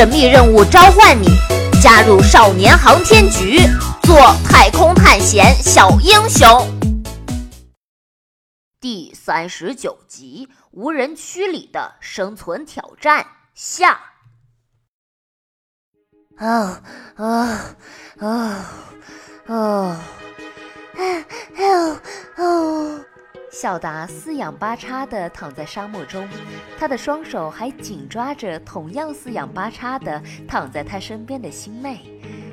神秘任务召唤你，加入少年航天局，做太空探险小英雄。第三十九集：无人区里的生存挑战下。啊啊啊啊！哦，小达四仰八叉地躺在沙漠中，他的双手还紧抓着同样四仰八叉的躺在他身边的星妹。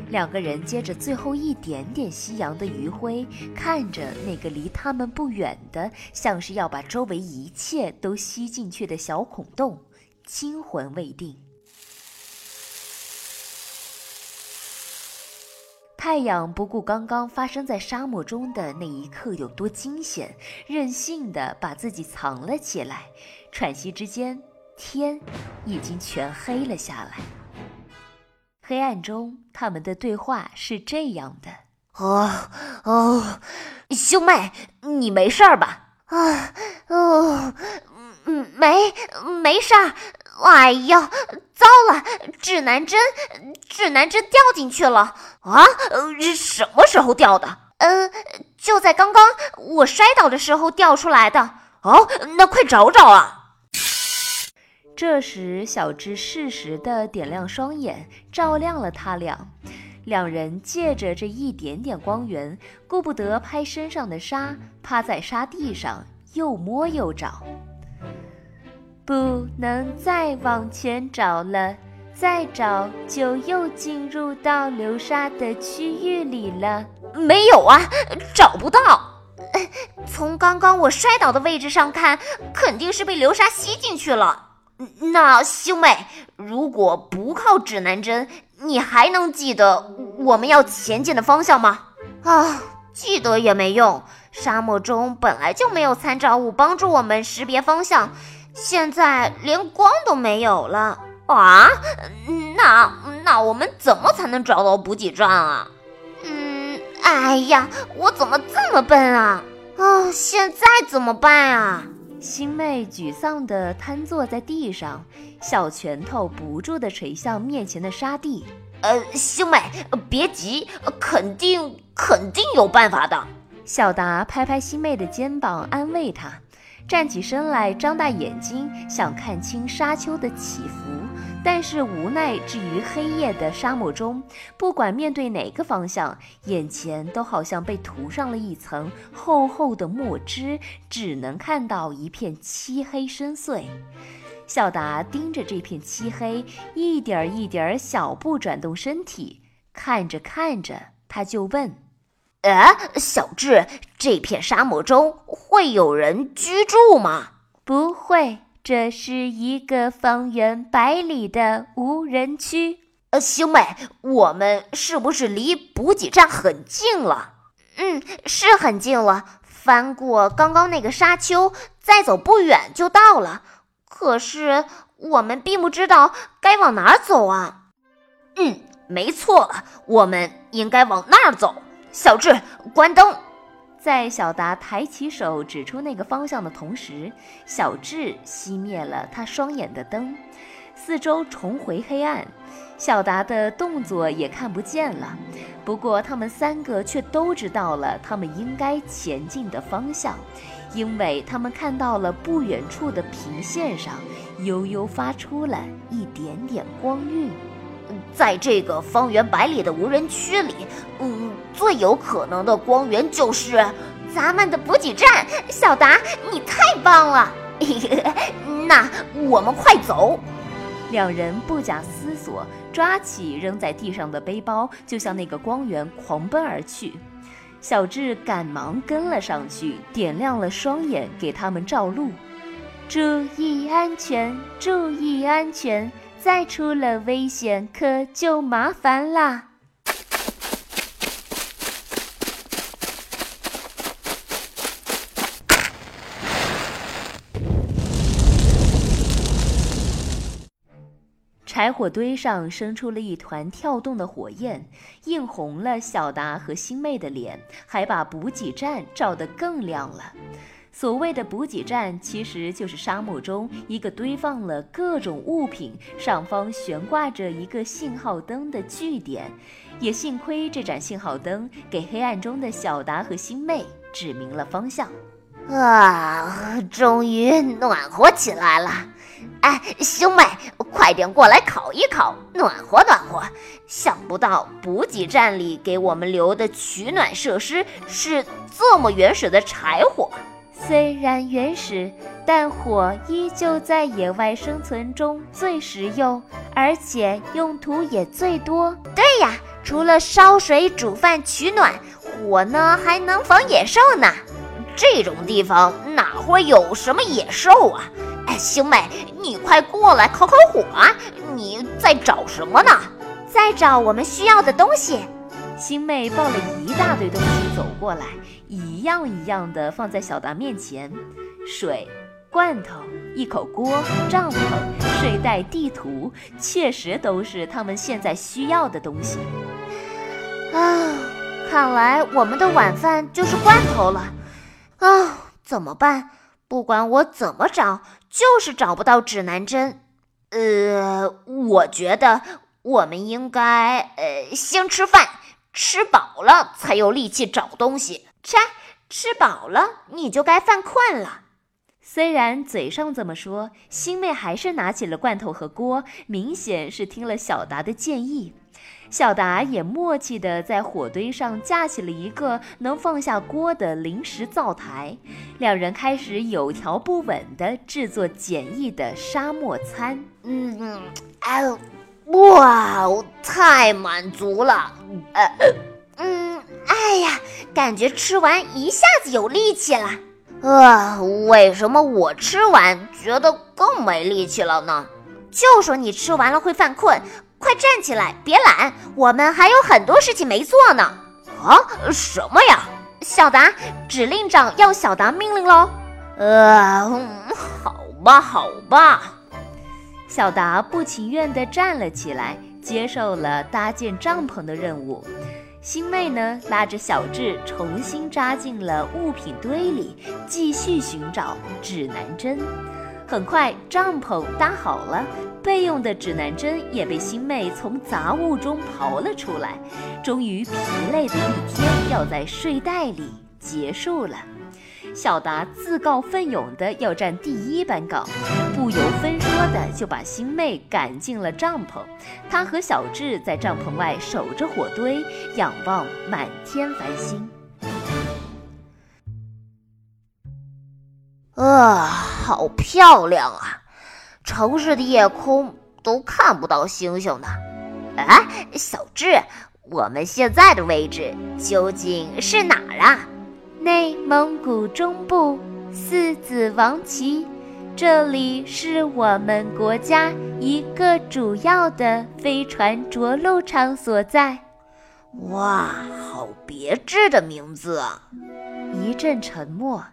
两个人接着最后一点点夕阳的余晖，看着那个离他们不远的，像是要把周围一切都吸进去的小孔洞，惊魂未定。太阳不顾刚刚发生在沙漠中的那一刻有多惊险，任性的把自己藏了起来。喘息之间，天已经全黑了下来。黑暗中，他们的对话是这样的：“哦哦，兄妹，你没事儿吧？啊哦，嗯，没没事儿。哎呀，糟了，指南针，指南针掉进去了。”啊，什么时候掉的？嗯，就在刚刚我摔倒的时候掉出来的。哦，那快找找啊！这时，小智适时的点亮双眼，照亮了他俩。两人借着这一点点光源，顾不得拍身上的沙，趴在沙地上又摸又找。不能再往前找了。再找就又进入到流沙的区域里了。没有啊，找不到。从刚刚我摔倒的位置上看，肯定是被流沙吸进去了。那兄妹，如果不靠指南针，你还能记得我们要前进的方向吗？啊，记得也没用。沙漠中本来就没有参照物帮助我们识别方向，现在连光都没有了。啊，那那我们怎么才能找到补给站啊？嗯，哎呀，我怎么这么笨啊？啊，现在怎么办啊？星妹沮丧地瘫坐在地上，小拳头不住地捶向面前的沙地。呃，星妹，别急，肯定肯定有办法的。小达拍拍西妹的肩膀，安慰她，站起身来，张大眼睛想看清沙丘的起伏。但是无奈，置于黑夜的沙漠中，不管面对哪个方向，眼前都好像被涂上了一层厚厚的墨汁，只能看到一片漆黑深邃。小达盯着这片漆黑，一点一点小步转动身体，看着看着，他就问：“哎，小智，这片沙漠中会有人居住吗？”“不会。”这是一个方圆百里的无人区。呃，兄妹，我们是不是离补给站很近了？嗯，是很近了。翻过刚刚那个沙丘，再走不远就到了。可是我们并不知道该往哪儿走啊。嗯，没错了，我们应该往那儿走。小智，关灯。在小达抬起手指出那个方向的同时，小智熄灭了他双眼的灯，四周重回黑暗，小达的动作也看不见了。不过他们三个却都知道了他们应该前进的方向，因为他们看到了不远处的平线上悠悠发出了一点点光晕。在这个方圆百里的无人区里，嗯，最有可能的光源就是咱们的补给站。小达，你太棒了！那我们快走！两人不假思索，抓起扔在地上的背包，就向那个光源狂奔而去。小智赶忙跟了上去，点亮了双眼，给他们照路。注意安全，注意安全。再出了危险，可就麻烦啦！柴火堆上生出了一团跳动的火焰，映红了小达和星妹的脸，还把补给站照得更亮了。所谓的补给站，其实就是沙漠中一个堆放了各种物品、上方悬挂着一个信号灯的据点。也幸亏这盏信号灯给黑暗中的小达和星妹指明了方向。啊，终于暖和起来了！哎，兄妹，快点过来烤一烤，暖和暖和。想不到补给站里给我们留的取暖设施是这么原始的柴火。虽然原始，但火依旧在野外生存中最实用，而且用途也最多。对呀，除了烧水煮饭取暖，火呢还能防野兽呢。这种地方哪会有什么野兽啊？哎，星妹，你快过来烤烤火啊！你在找什么呢？在找我们需要的东西。星妹抱了一大堆东西走过来，一样一样的放在小达面前：水、罐头、一口锅、帐篷、睡袋、地图，确实都是他们现在需要的东西。啊，看来我们的晚饭就是罐头了。啊，怎么办？不管我怎么找，就是找不到指南针。呃，我觉得我们应该呃先吃饭。吃饱了才有力气找东西。吃，吃饱了你就该犯困了。虽然嘴上这么说，星妹还是拿起了罐头和锅，明显是听了小达的建议。小达也默契地在火堆上架起了一个能放下锅的临时灶台，两人开始有条不紊地制作简易的沙漠餐。嗯嗯，哎呦。哇哦，太满足了！呃，嗯，哎呀，感觉吃完一下子有力气了。呃，为什么我吃完觉得更没力气了呢？就说你吃完了会犯困，快站起来，别懒，我们还有很多事情没做呢。啊，什么呀？小达，指令长要小达命令喽。呃，好吧，好吧。小达不情愿地站了起来，接受了搭建帐篷的任务。星妹呢，拉着小智重新扎进了物品堆里，继续寻找指南针。很快，帐篷搭好了，备用的指南针也被星妹从杂物中刨了出来。终于，疲累的一天要在睡袋里结束了。小达自告奋勇的要站第一班岗，不由分说的就把星妹赶进了帐篷。他和小智在帐篷外守着火堆，仰望满天繁星。啊，好漂亮啊！城市的夜空都看不到星星呢。哎，小智，我们现在的位置究竟是哪儿啊？内蒙古中部四子王旗，这里是我们国家一个主要的飞船着陆场所在。哇，好别致的名字啊！一阵沉默。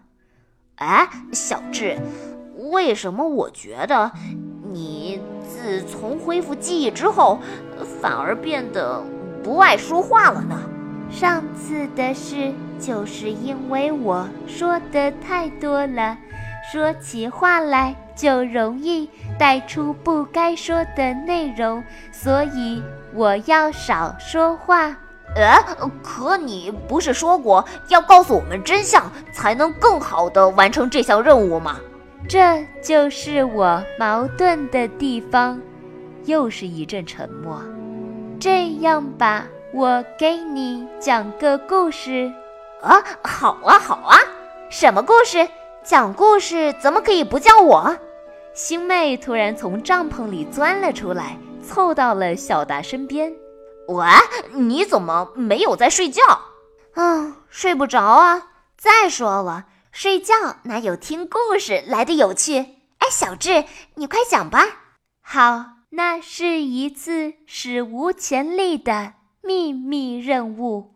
哎，小智，为什么我觉得你自从恢复记忆之后，反而变得不爱说话了呢？上次的事就是因为我说的太多了，说起话来就容易带出不该说的内容，所以我要少说话。呃，可你不是说过要告诉我们真相，才能更好的完成这项任务吗？这就是我矛盾的地方。又是一阵沉默。这样吧。我给你讲个故事，啊，好啊，好啊，什么故事？讲故事怎么可以不叫我？星妹突然从帐篷里钻了出来，凑到了小达身边。喂，你怎么没有在睡觉？嗯，睡不着啊。再说了，睡觉哪有听故事来的有趣？哎，小智，你快讲吧。好，那是一次史无前例的。秘密任务。